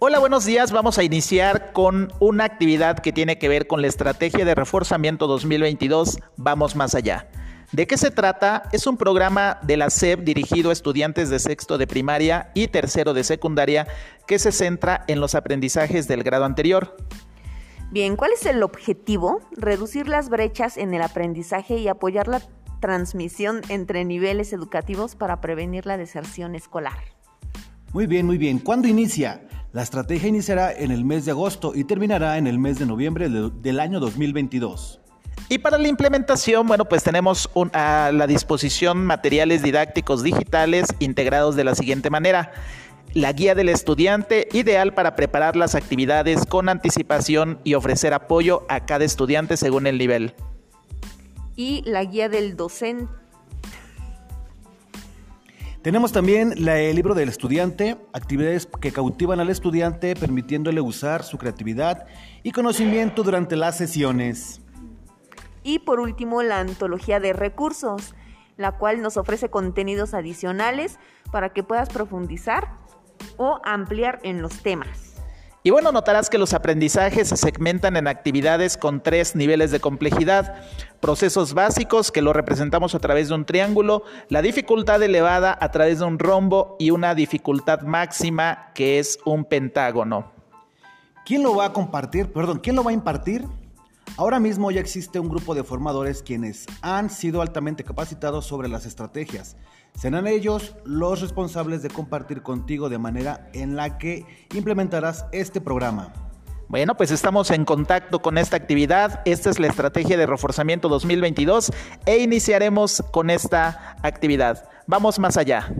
Hola, buenos días. Vamos a iniciar con una actividad que tiene que ver con la estrategia de reforzamiento 2022. Vamos más allá. ¿De qué se trata? Es un programa de la SEP dirigido a estudiantes de sexto de primaria y tercero de secundaria que se centra en los aprendizajes del grado anterior. Bien, ¿cuál es el objetivo? Reducir las brechas en el aprendizaje y apoyar la transmisión entre niveles educativos para prevenir la deserción escolar. Muy bien, muy bien. ¿Cuándo inicia? La estrategia iniciará en el mes de agosto y terminará en el mes de noviembre del año 2022. Y para la implementación, bueno, pues tenemos a la disposición materiales didácticos digitales integrados de la siguiente manera. La guía del estudiante, ideal para preparar las actividades con anticipación y ofrecer apoyo a cada estudiante según el nivel. Y la guía del docente. Tenemos también el libro del estudiante, actividades que cautivan al estudiante permitiéndole usar su creatividad y conocimiento durante las sesiones. Y por último, la antología de recursos, la cual nos ofrece contenidos adicionales para que puedas profundizar o ampliar en los temas. Y bueno, notarás que los aprendizajes se segmentan en actividades con tres niveles de complejidad. Procesos básicos, que lo representamos a través de un triángulo, la dificultad elevada a través de un rombo y una dificultad máxima, que es un pentágono. ¿Quién lo va a compartir? Perdón, ¿quién lo va a impartir? Ahora mismo ya existe un grupo de formadores quienes han sido altamente capacitados sobre las estrategias. Serán ellos los responsables de compartir contigo de manera en la que implementarás este programa. Bueno, pues estamos en contacto con esta actividad. Esta es la estrategia de reforzamiento 2022 e iniciaremos con esta actividad. Vamos más allá.